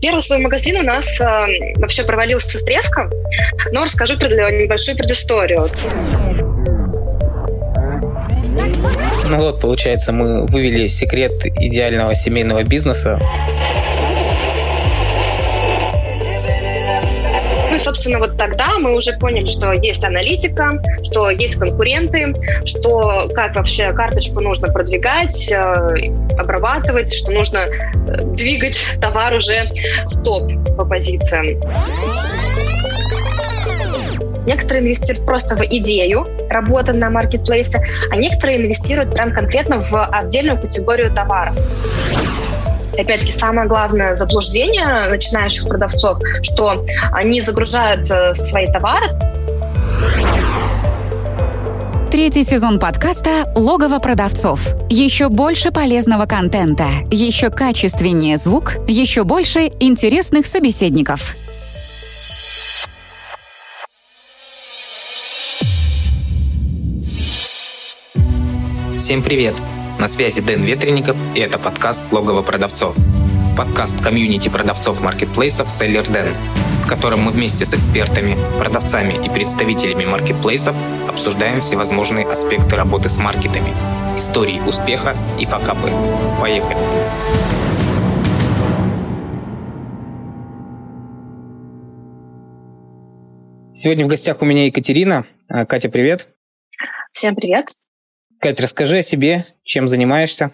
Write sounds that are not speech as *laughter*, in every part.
Первый свой магазин у нас э, вообще провалился с треском, но расскажу пред, небольшую предысторию. Ну вот, получается, мы вывели секрет идеального семейного бизнеса и, собственно, вот тогда мы уже поняли, что есть аналитика, что есть конкуренты, что как вообще карточку нужно продвигать, э, обрабатывать, что нужно э, двигать товар уже в топ по позициям. Некоторые инвестируют просто в идею работы на маркетплейсе, а некоторые инвестируют прям конкретно в отдельную категорию товаров опять-таки, самое главное заблуждение начинающих продавцов, что они загружают э, свои товары Третий сезон подкаста «Логово продавцов». Еще больше полезного контента, еще качественнее звук, еще больше интересных собеседников. Всем привет! На связи Дэн Ветренников, и это подкаст «Логово продавцов». Подкаст комьюнити продавцов маркетплейсов «Селлер Дэн», в котором мы вместе с экспертами, продавцами и представителями маркетплейсов обсуждаем всевозможные аспекты работы с маркетами, истории успеха и факапы. Поехали! Сегодня в гостях у меня Екатерина. А, Катя, привет. Всем привет. Кать, расскажи о себе, чем занимаешься.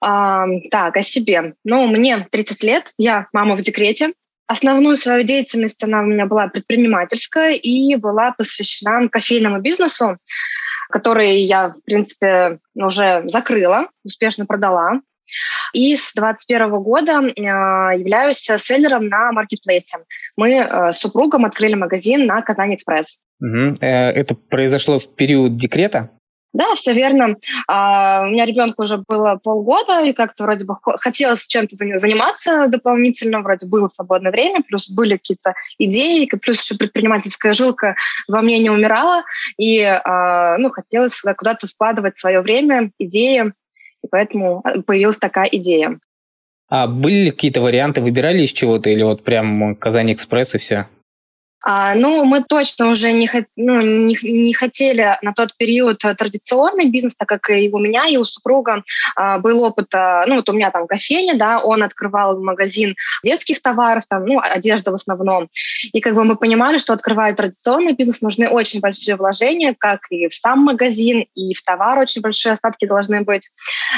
А, так, о себе. Ну, мне 30 лет, я мама в декрете. Основную свою деятельность она у меня была предпринимательская и была посвящена кофейному бизнесу, который я, в принципе, уже закрыла, успешно продала. И с 2021 года э, являюсь селлером на маркетплейсе. Мы э, с супругом открыли магазин на Казань Экспресс. Угу. Это произошло в период декрета? Да, все верно. А, у меня ребенку уже было полгода, и как-то вроде бы хотелось чем-то заниматься дополнительно, вроде было свободное время, плюс были какие-то идеи, плюс еще предпринимательская жилка во мне не умирала, и а, ну, хотелось куда-то вкладывать свое время, идеи, и поэтому а, появилась такая идея. А были ли какие-то варианты, выбирали из чего-то, или вот прям Казань Экспресс и все? А, ну, мы точно уже не, ну, не, не хотели на тот период традиционный бизнес, так как и у меня, и у супруга а, был опыт, а, ну, вот у меня там кофейня, да, он открывал магазин детских товаров, там, ну, одежда в основном. И как бы мы понимали, что открывая традиционный бизнес, нужны очень большие вложения, как и в сам магазин, и в товар очень большие остатки должны быть.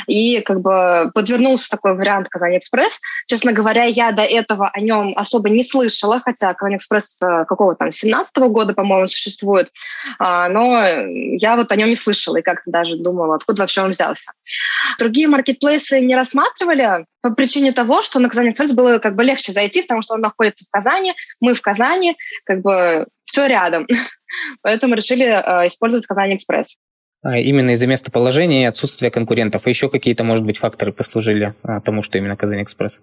И как бы подвернулся такой вариант Казань Экспресс. Честно говоря, я до этого о нем особо не слышала, хотя Казань Экспресс э, какого там 17 -го года, по-моему, существует, а, но я вот о нем не слышала и как даже думала, откуда вообще он взялся. Другие маркетплейсы не рассматривали по причине того, что на Казани Экспресс было как бы легче зайти, потому что он находится в Казани, мы в Казани, как бы все рядом. *laughs* Поэтому решили э, использовать Казани Экспресс а, именно из-за местоположения и отсутствия конкурентов. А еще какие-то, может быть, факторы послужили а, тому, что именно Казань Экспресс? А,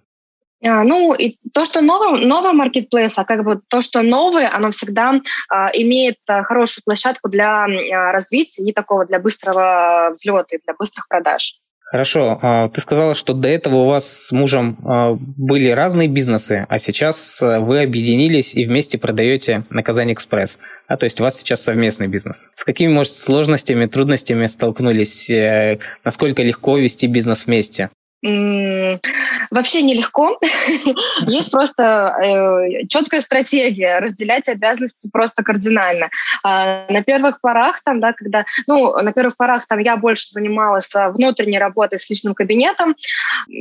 ну, и то, что новый, новый маркетплейс, а как бы то, что новое, оно всегда а, имеет а, хорошую площадку для а, развития и такого для быстрого взлета и для быстрых продаж. Хорошо. А, ты сказала, что до этого у вас с мужем а, были разные бизнесы, а сейчас вы объединились и вместе продаете на Казань Экспресс. А то есть у вас сейчас совместный бизнес. С какими, может, сложностями, трудностями столкнулись? Э, насколько легко вести бизнес вместе? Вообще нелегко. *laughs* Есть просто э, четкая стратегия разделять обязанности просто кардинально. А на первых порах там, да, когда, ну, на первых порах там я больше занималась а, внутренней работой с личным кабинетом,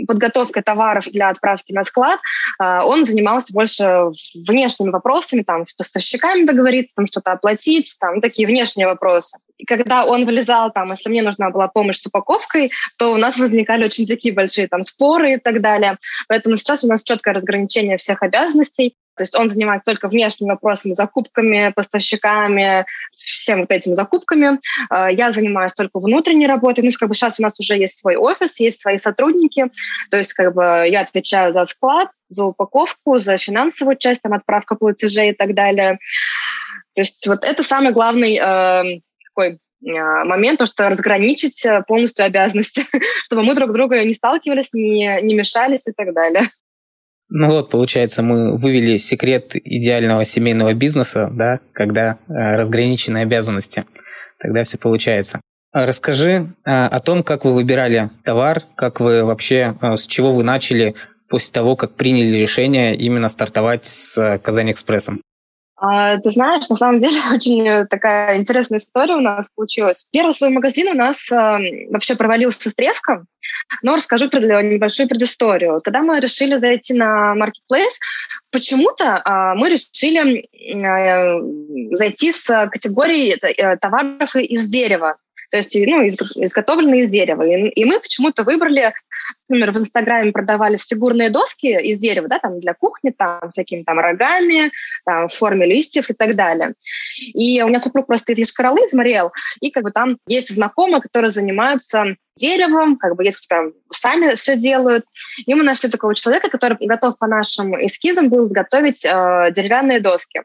подготовкой товаров для отправки на склад. А он занимался больше внешними вопросами, там, с поставщиками договориться, там, что-то оплатить, там, такие внешние вопросы. И когда он вылезал там, если мне нужна была помощь с упаковкой, то у нас возникали очень такие большие там споры и так далее. Поэтому сейчас у нас четкое разграничение всех обязанностей. То есть он занимается только внешними вопросами, закупками, поставщиками, всем вот этими закупками. А, я занимаюсь только внутренней работой. Ну, как бы сейчас у нас уже есть свой офис, есть свои сотрудники. То есть как бы я отвечаю за склад, за упаковку, за финансовую часть, там, отправка платежей и так далее. То есть вот это самый главный э, такой момент, то, что разграничить э, полностью обязанности, *laughs* чтобы мы друг друга не сталкивались, не, не мешались и так далее. Ну вот, получается, мы вывели секрет идеального семейного бизнеса, да, когда э, разграничены обязанности. Тогда все получается. А расскажи э, о том, как вы выбирали товар, как вы вообще, э, с чего вы начали после того, как приняли решение именно стартовать с Казань Экспрессом. А, ты знаешь, на самом деле *laughs* очень такая интересная история у нас получилась. Первый свой магазин у нас а, вообще провалился с треском, но расскажу небольшую предысторию. Когда мы решили зайти на Marketplace, почему-то а, мы решили а, зайти с категорией э, товаров из дерева то есть ну, изготовленные из дерева. И, мы почему-то выбрали, например, в Инстаграме продавались фигурные доски из дерева, да, там для кухни, там всякими там рогами, там в форме листьев и так далее. И у меня супруг просто из Ешкаралы изморел, и как бы там есть знакомые, которые занимаются деревом, как бы есть прям сами все делают. И мы нашли такого человека, который готов по нашим эскизам был изготовить э, деревянные доски.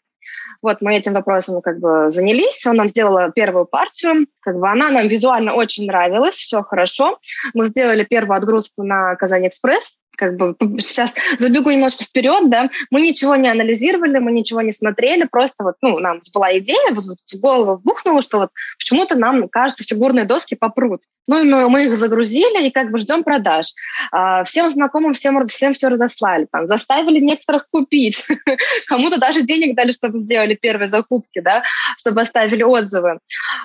Вот мы этим вопросом как бы занялись. Он нам сделал первую партию. Как бы она нам визуально очень нравилась, все хорошо. Мы сделали первую отгрузку на Казань Экспресс как бы *laughs* сейчас забегу немножко вперед, да, мы ничего не анализировали, мы ничего не смотрели, просто вот, ну, нам была идея, вот голову вбухнула, что вот почему-то нам, кажется, фигурные доски попрут. Ну, и мы, мы их загрузили и как бы ждем продаж. А, всем знакомым, всем, всем все разослали, там, заставили некоторых купить, *laughs* кому-то даже денег дали, чтобы сделали первые закупки, да, чтобы оставили отзывы.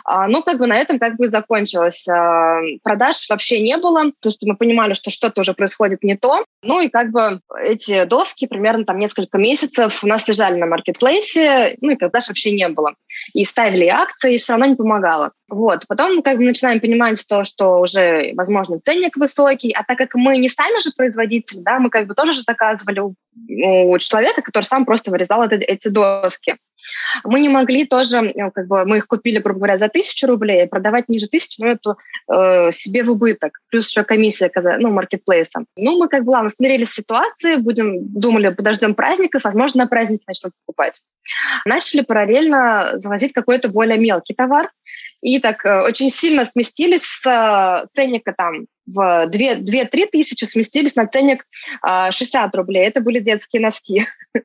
А, ну, как бы на этом как бы и закончилось. А, продаж вообще не было, то есть мы понимали, что что-то уже происходит не то, ну и как бы эти доски примерно там несколько месяцев у нас лежали на маркетплейсе, ну и когда же вообще не было. И ставили акции, и все равно не помогало. Вот. Потом как бы начинаем понимать то, что уже, возможно, ценник высокий, а так как мы не сами же производители, да, мы как бы тоже же заказывали у, у человека, который сам просто вырезал это, эти доски. Мы не могли тоже, ну, как бы мы их купили, грубо говоря, за тысячу рублей, продавать ниже тысячи, ну, это э, себе в убыток. Плюс еще комиссия, ну, маркетплейса. Ну, мы как бы, ладно, смирились с ситуацией, будем, думали, подождем праздников, возможно, на праздники начнут покупать. Начали параллельно завозить какой-то более мелкий товар, и так э, очень сильно сместились с э, ценника там в 2-3 тысячи, сместились на ценник 60 э, рублей. Это были детские носки. *laughs*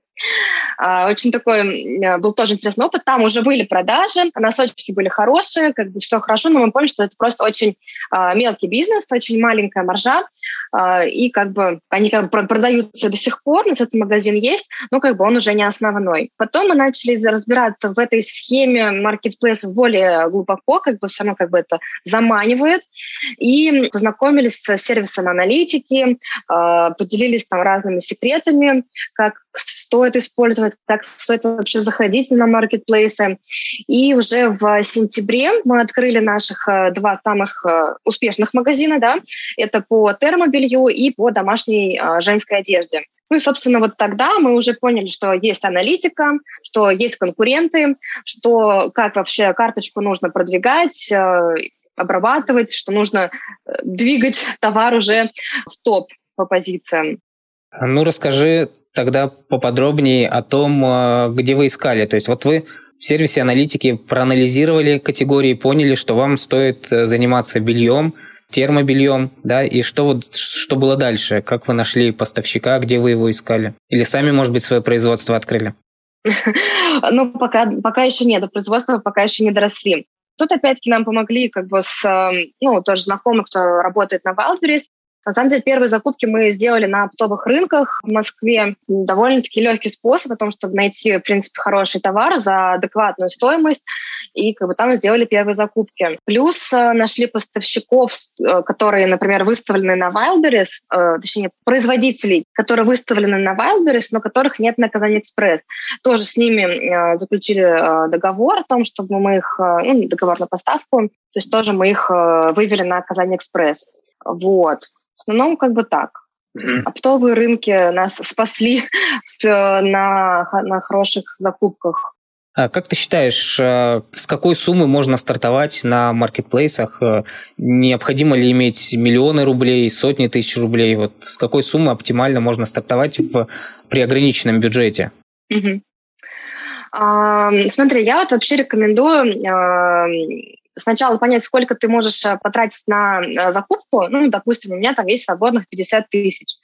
А, очень такой был тоже интересный опыт. Там уже были продажи, носочки были хорошие, как бы все хорошо, но мы поняли, что это просто очень а, мелкий бизнес, очень маленькая маржа, а, и как бы они как бы продаются до сих пор, у нас этот магазин есть, но как бы он уже не основной. Потом мы начали разбираться в этой схеме маркетплейсов более глубоко, как бы все равно как бы это заманивает, и познакомились с сервисом аналитики, поделились там разными секретами, как стоит использовать, как стоит вообще заходить на маркетплейсы. И уже в сентябре мы открыли наших э, два самых э, успешных магазина, да, это по термобелью и по домашней женской одежде. Ну и, собственно, вот тогда мы уже поняли, что есть аналитика, что есть конкуренты, что как вообще карточку нужно продвигать, обрабатывать, что нужно двигать *laughs* товар уже в топ по позициям. Ну, расскажи тогда поподробнее о том, э, где вы искали. То есть вот вы в сервисе аналитики проанализировали категории, поняли, что вам стоит э, заниматься бельем, термобельем, да, и что вот что было дальше? Как вы нашли поставщика, где вы его искали? Или сами, может быть, свое производство открыли? *laughs* Ну, пока, пока еще нет, до производства пока еще не доросли. Тут опять-таки нам помогли как бы с, э, ну, тоже знакомых, кто работает на Wildberries, на самом деле, первые закупки мы сделали на оптовых рынках в Москве. Довольно-таки легкий способ о том, чтобы найти, в принципе, хороший товар за адекватную стоимость. И как бы там сделали первые закупки. Плюс э, нашли поставщиков, э, которые, например, выставлены на Wildberries, э, точнее, производителей, которые выставлены на Wildberries, но которых нет на Казань Экспресс. Тоже с ними заключили договор о том, чтобы мы их, ну, договор на поставку, то есть тоже мы их вывели на Казань Экспресс. Вот. В основном как бы так. Mm-hmm. Оптовые рынки нас спасли *laughs* на, на хороших закупках. А как ты считаешь, э, с какой суммы можно стартовать на маркетплейсах? Э, необходимо ли иметь миллионы рублей, сотни тысяч рублей? Вот с какой суммы оптимально можно стартовать в, при ограниченном бюджете? Угу. А, смотри, я вот вообще рекомендую а, сначала понять, сколько ты можешь э, потратить на э, закупку. Ну, допустим, у меня там есть свободных 50 тысяч.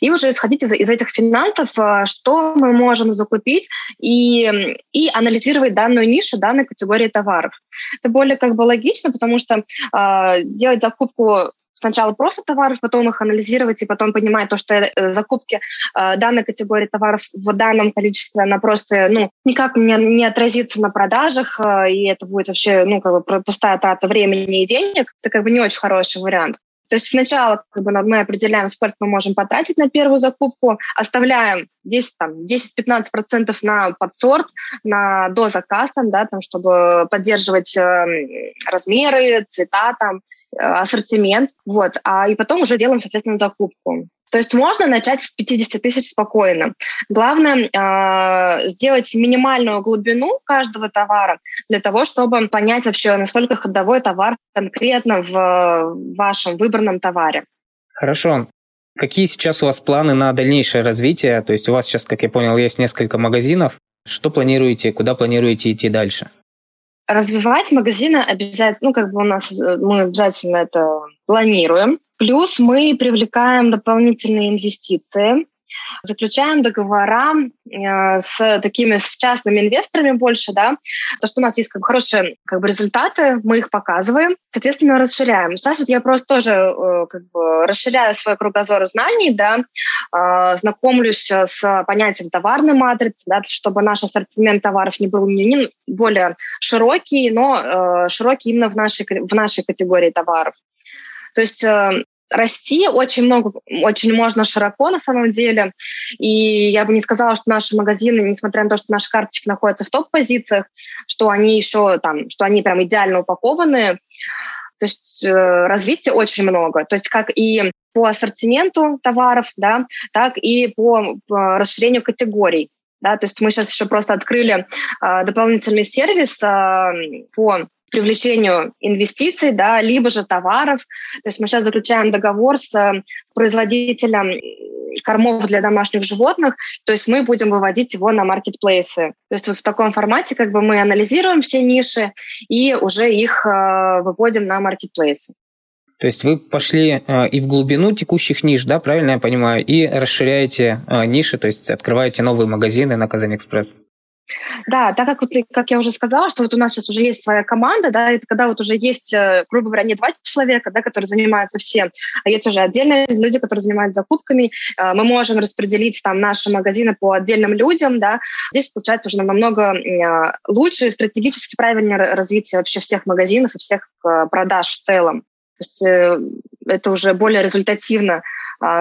и уже исходить из, из этих финансов, что мы можем закупить и, и анализировать данную нишу, данной категории товаров. Это более как бы логично, потому что э, делать закупку сначала просто товаров, потом их анализировать и потом понимать то, что э, закупки э, данной категории товаров в данном количестве, она просто ну, никак не, не отразится на продажах, э, и это будет вообще ну, как бы пустая трата времени и денег. Это как бы не очень хороший вариант. То есть сначала как бы, мы определяем, сколько мы можем потратить на первую закупку, оставляем 10, там, 10-15% на подсорт, на дозаказ, там, да, там, чтобы поддерживать э, размеры, цвета там, ассортимент, вот, а и потом уже делаем, соответственно, закупку. То есть можно начать с 50 тысяч спокойно. Главное э, сделать минимальную глубину каждого товара для того, чтобы понять вообще, насколько ходовой товар конкретно в вашем выбранном товаре. Хорошо. Какие сейчас у вас планы на дальнейшее развитие? То есть у вас сейчас, как я понял, есть несколько магазинов. Что планируете, куда планируете идти дальше? Развивать магазины обязательно, ну, как бы у нас, э, мы обязательно это планируем. Плюс мы привлекаем дополнительные инвестиции заключаем договора э, с такими с частными инвесторами больше, да, то, что у нас есть как бы, хорошие как бы, результаты, мы их показываем, соответственно, расширяем. Сейчас вот я просто тоже э, как бы расширяю свой кругозор знаний, да, э, знакомлюсь с понятием товарной матрицы, да, чтобы наш ассортимент товаров не был не, более широкий, но широкий именно в нашей, в нашей категории товаров. То есть расти очень много, очень можно широко на самом деле. И я бы не сказала, что наши магазины, несмотря на то, что наши карточки находятся в топ-позициях, что они еще там, что они прям идеально упакованы. То есть э, развития очень много. То есть как и по ассортименту товаров, да, так и по, по расширению категорий. Да, то есть мы сейчас еще просто открыли э, дополнительный сервис э, по привлечению инвестиций, да, либо же товаров. То есть мы сейчас заключаем договор с э, производителем кормов для домашних животных, то есть мы будем выводить его на маркетплейсы. То есть вот в таком формате как бы мы анализируем все ниши и уже их э, выводим на маркетплейсы. То есть вы пошли э, и в глубину текущих ниш, да, правильно я понимаю, и расширяете э, ниши, то есть открываете новые магазины на Казань-Экспресс. Да, так как, вот, как я уже сказала, что вот у нас сейчас уже есть своя команда, да, это когда вот уже есть, э, грубо говоря, не два человека, да, которые занимаются всем, а есть уже отдельные люди, которые занимаются закупками, э, мы можем распределить там наши магазины по отдельным людям, да, здесь получается уже намного э, лучше и стратегически правильнее развитие вообще всех магазинов и всех продаж в целом. То есть это уже более результативно,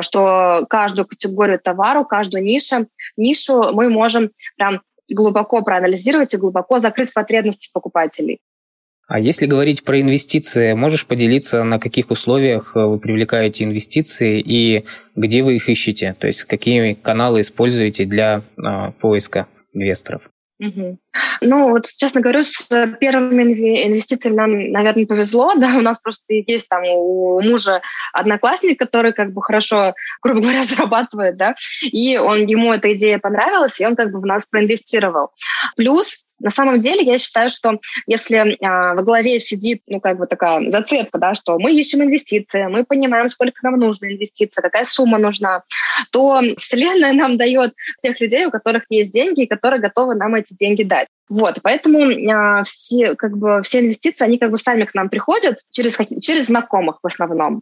что каждую категорию товару, каждую нишу, нишу мы можем прям глубоко проанализировать и глубоко закрыть потребности покупателей. А если говорить про инвестиции, можешь поделиться, на каких условиях вы привлекаете инвестиции и где вы их ищете? То есть какие каналы используете для э, поиска инвесторов? Угу. Ну, вот, честно говорю, с первыми инвестициями нам, наверное, повезло. *laughs* Да, у нас просто есть там у мужа одноклассник, который как бы хорошо, грубо говоря, *laughs* зарабатывает, да, и он, ему эта идея понравилась, и он как бы в нас проинвестировал. Плюс на самом деле я считаю, что если э, во главе сидит, ну, как бы такая зацепка, да, что мы ищем инвестиции, мы понимаем, сколько нам нужно инвестиций, какая сумма нужна, то Вселенная *laughs* нам дает тех людей, у которых есть деньги, и которые готовы нам эти деньги дать. Вот, поэтому э, все, как бы, все инвестиции, они как бы сами к нам приходят через, через знакомых в основном.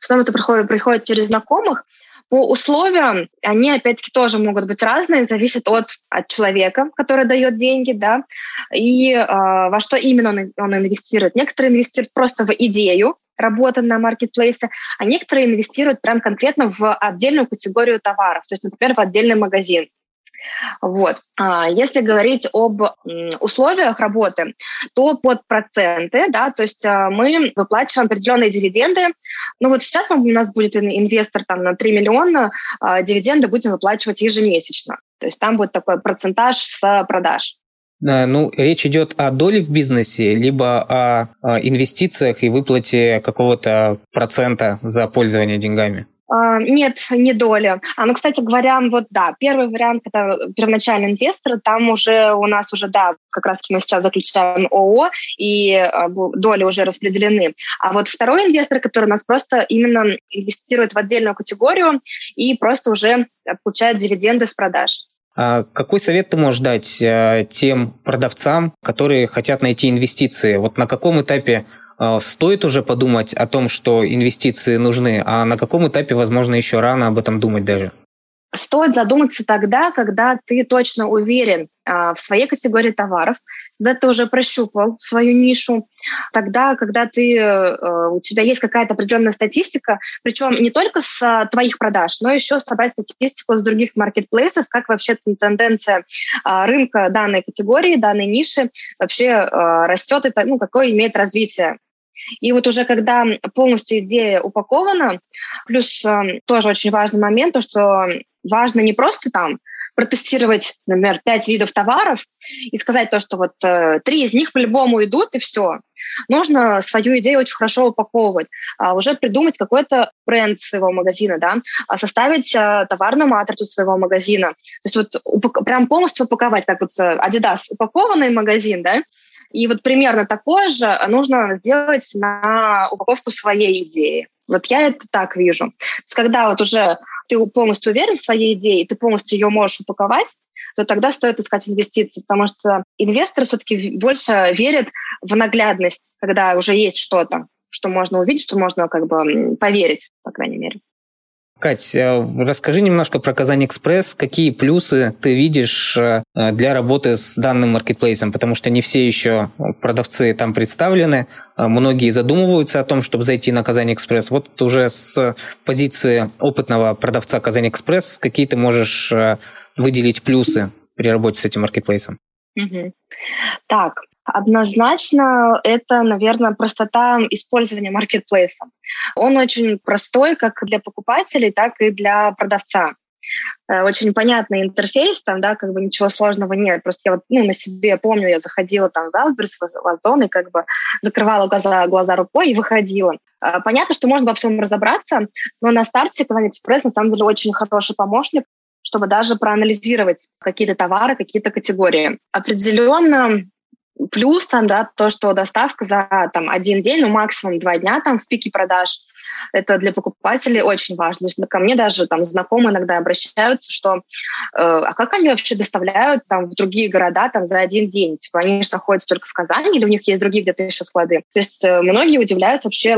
В основном это приходит, приходит через знакомых, по условиям они, опять-таки, тоже могут быть разные, зависит от, от человека, который дает деньги, да, и э, во что именно он, он инвестирует. Некоторые инвестируют просто в идею, работы на маркетплейсе, а некоторые инвестируют прям конкретно в отдельную категорию товаров, то есть, например, в отдельный магазин. Вот. А если говорить об условиях работы, то под проценты, да, то есть а, мы выплачиваем определенные дивиденды. Ну вот сейчас у нас будет инвестор там на 3 миллиона, а, дивиденды будем выплачивать ежемесячно. То есть там будет такой процентаж с продаж. Ну, речь идет о доле в бизнесе, либо о инвестициях и выплате какого-то процента за пользование деньгами. А, нет, не доля. А, ну, кстати говоря, вот да, первый вариант, это первоначальный инвестор, там уже у нас уже, да, как раз мы сейчас заключаем ООО, и а, доли уже распределены. А вот второй инвестор, который у нас просто именно инвестирует в отдельную категорию и просто уже получает дивиденды с продаж. А какой совет ты можешь дать э, тем продавцам, которые хотят найти инвестиции? Вот на каком этапе стоит уже подумать о том, что инвестиции нужны, а на каком этапе, возможно, еще рано об этом думать даже? Стоит задуматься тогда, когда ты точно уверен а, в своей категории товаров, когда ты уже прощупал свою нишу, тогда, когда ты, э, у тебя есть какая-то определенная статистика, причем не только с а, твоих продаж, но еще собрать статистику с других маркетплейсов, как вообще тенденция а, рынка данной категории, данной ниши вообще растет, и ну, какое имеет развитие. И вот уже когда полностью идея упакована, плюс э, тоже очень важный момент, то, что важно не просто там протестировать, например, пять видов товаров и сказать то, что вот э, три из них по-любому идут, и все. Нужно свою идею очень хорошо упаковывать, а уже придумать какой-то бренд своего магазина, да, а составить э, товарную матрицу своего магазина. То есть вот упак- прям полностью упаковать, как вот э, Adidas упакованный магазин, да, и вот примерно такое же нужно сделать на упаковку своей идеи. Вот я это так вижу. То есть когда вот уже ты полностью уверен в своей идее, ты полностью ее можешь упаковать, то тогда стоит искать инвестиции, потому что инвесторы все-таки больше верят в наглядность, когда уже есть что-то, что можно увидеть, что можно как бы поверить, по крайней мере. Кать, э, расскажи немножко про Казань Экспресс. Какие плюсы ты видишь э, для работы с данным маркетплейсом? Потому что не все еще продавцы там представлены. Э, многие задумываются о том, чтобы зайти на Казань Экспресс. Вот уже с позиции опытного продавца Казань Экспресс какие ты можешь выделить плюсы при работе с этим маркетплейсом? Угу. Так, Однозначно это, наверное, простота использования маркетплейса. Он очень простой как для покупателей, так и для продавца э, очень понятный интерфейс, там, да, как бы ничего сложного нет. Просто я вот, ну, на себе помню, я заходила там в Wildberries, в Озон, и как бы закрывала глаза, глаза рукой и выходила. Э, понятно, что можно во всем разобраться, но на старте Казань Экспресс на самом деле очень хороший помощник, чтобы даже проанализировать какие-то товары, какие-то категории. Определенно Плюс там, да, то, что доставка за там, один день, ну, максимум два дня там в пике продаж, это для покупателей очень важно. Ко мне даже там знакомые иногда обращаются, что э, а как они вообще доставляют там в другие города там за один день? Типа они же находятся только в Казани или у них есть другие где-то еще склады? То есть э, многие удивляются вообще,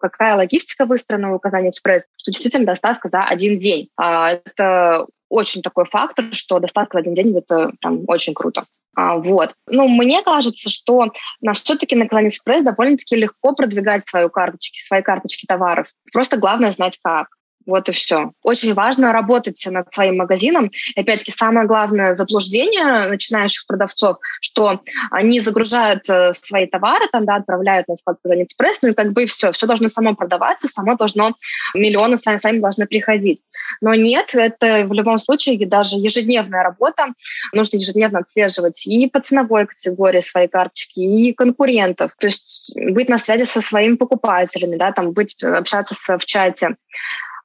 какая логистика выстроена у Казани Экспресс, что действительно доставка за один день. А это очень такой фактор, что доставка в один день это прям очень круто. А, вот. Ну, мне кажется, что на все-таки на Казань Экспресс довольно-таки легко продвигать свою карточки, свои карточки товаров. Просто главное знать как. Вот и все. Очень важно работать над своим магазином. И опять-таки самое главное заблуждение начинающих продавцов, что они загружают э, свои товары, там, да, отправляют на склад Казань Экспресс, ну и как бы все. Все должно само продаваться, само должно, миллионы сами, сами должны приходить. Но нет, это в любом случае даже ежедневная работа. Нужно ежедневно отслеживать и по ценовой категории своей карточки, и конкурентов. То есть быть на связи со своими покупателями, да, там быть, общаться с, в чате.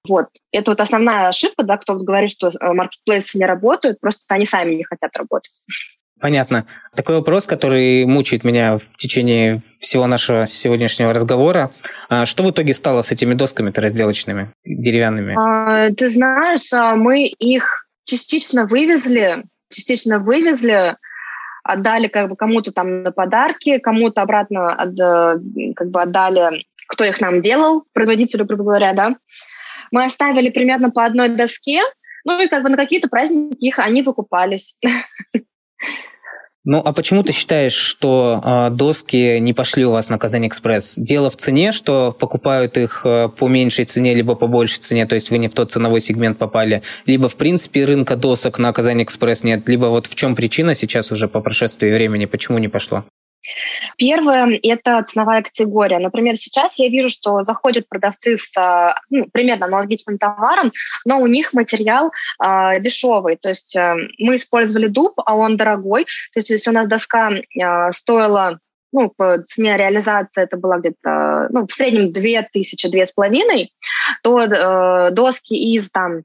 Вот. Это вот основная ошибка, да, кто говорит, что э, маркетплейсы не работают, просто они сами не хотят работать. Понятно. Такой вопрос, который мучает меня в течение всего нашего сегодняшнего разговора. А что в итоге стало с этими досками-то разделочными, деревянными? А, ты знаешь, а, мы их частично вывезли, частично вывезли, отдали как бы кому-то там на подарки, кому-то обратно от, как бы отдали, кто их нам делал, производителю, грубо говоря, да. Мы оставили примерно по одной доске, ну и как бы на какие-то праздники их они выкупались. Ну, а почему ты считаешь, что э, доски не пошли у вас на Казань Экспресс? Дело в цене, что покупают их э, по меньшей цене, либо по большей цене, то есть вы не в тот ценовой сегмент попали, либо в принципе рынка досок на Казань Экспресс нет, либо вот в чем причина сейчас уже по прошествии времени, почему не пошло? Первое – это ценовая категория. Например, сейчас я вижу, что заходят продавцы с а, ну, примерно аналогичным товаром, но у них материал э, дешевый. То есть э, мы использовали дуб, а он дорогой. То есть если у нас доска э, стоила ну, по цене реализации это была где-то, ну, в среднем 2000, 2500, то э, доски из там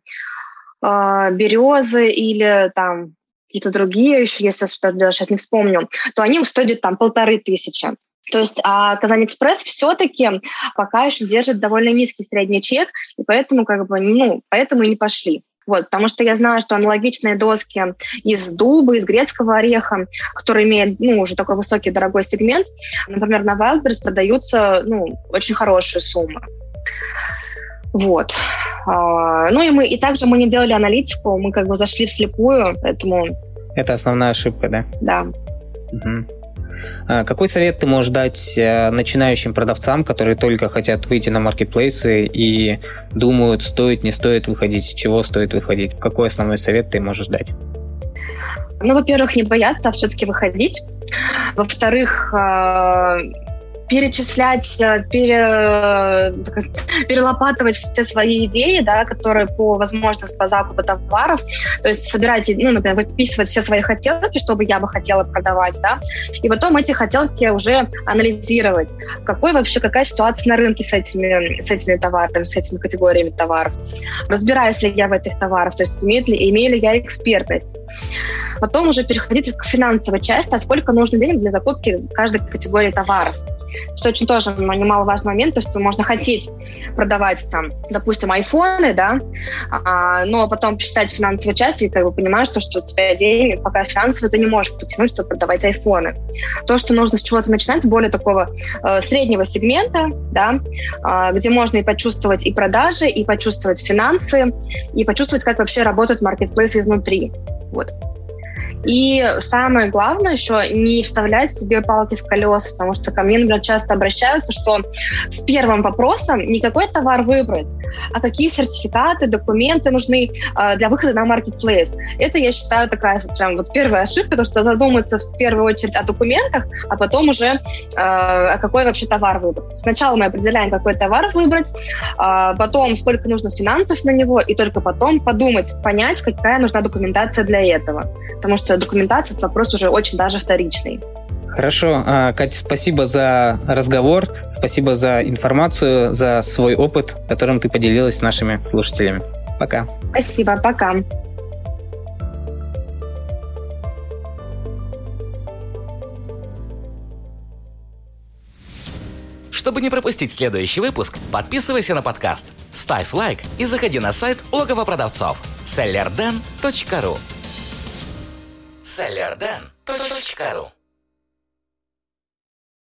э, березы или там какие-то другие еще, если сейчас не вспомню, то они стоят там полторы тысячи. То есть а Казань Экспресс все-таки пока еще держит довольно низкий средний чек, и поэтому как бы, ну, поэтому и не пошли. Вот, потому что я знаю, что аналогичные доски из дуба, из грецкого ореха, которые имеют ну, уже такой высокий дорогой сегмент, например, на Wildberries продаются ну, очень хорошие суммы. Вот. А, ну и мы и также мы не делали аналитику, мы как бы зашли вслепую, поэтому... Это основная ошибка, да? Да. Угу. А какой совет ты можешь дать э, начинающим продавцам, которые только хотят выйти на маркетплейсы и думают, стоит, не стоит выходить, с чего стоит выходить? Какой основной совет ты можешь дать? Ну, во-первых, не бояться, а все-таки выходить. Во-вторых, э, перечислять, э, пере, *laughs* перелопатывать все свои идеи, да, которые по возможности по закупу товаров, то есть собирать, ну, например, выписывать все свои хотелки, что бы я бы хотела продавать, да, и потом эти хотелки уже анализировать, какой вообще, какая ситуация на рынке с этими, с этими товарами, с этими категориями товаров, разбираюсь ли я в этих товарах, то есть имею ли, имею ли я экспертность. Потом уже переходить к финансовой части, а сколько нужно денег для закупки каждой категории товаров что очень тоже немаловажный момент, то, что можно хотеть продавать там, допустим, айфоны, да, а, но потом посчитать финансовую часть и как бы понимаешь, что, что у тебя денег пока финансово ты не можешь потянуть, чтобы продавать айфоны. То, что нужно с чего-то начинать, более такого э, среднего сегмента, да, э, где можно и почувствовать и продажи, и почувствовать финансы, и почувствовать, как вообще работает маркетплейс изнутри. Вот. И самое главное еще не вставлять себе палки в колеса, потому что ко мне, например, часто обращаются, что с первым вопросом не какой товар выбрать, а какие сертификаты, документы нужны э, для выхода на marketplace. Это, я считаю, такая прям вот первая ошибка, потому что задуматься в первую очередь о документах, а потом уже э, какой вообще товар выбрать. Сначала мы определяем, какой товар выбрать, э, потом сколько нужно финансов на него, и только потом подумать, понять, какая нужна документация для этого. Потому что документация – это вопрос уже очень даже вторичный. Хорошо. А, Катя, спасибо за разговор, спасибо за информацию, за свой опыт, которым ты поделилась с нашими слушателями. Пока. Спасибо, пока. Чтобы не пропустить следующий выпуск, подписывайся на подкаст, ставь лайк и заходи на сайт логово продавцов sellerden.ru sellerden.ru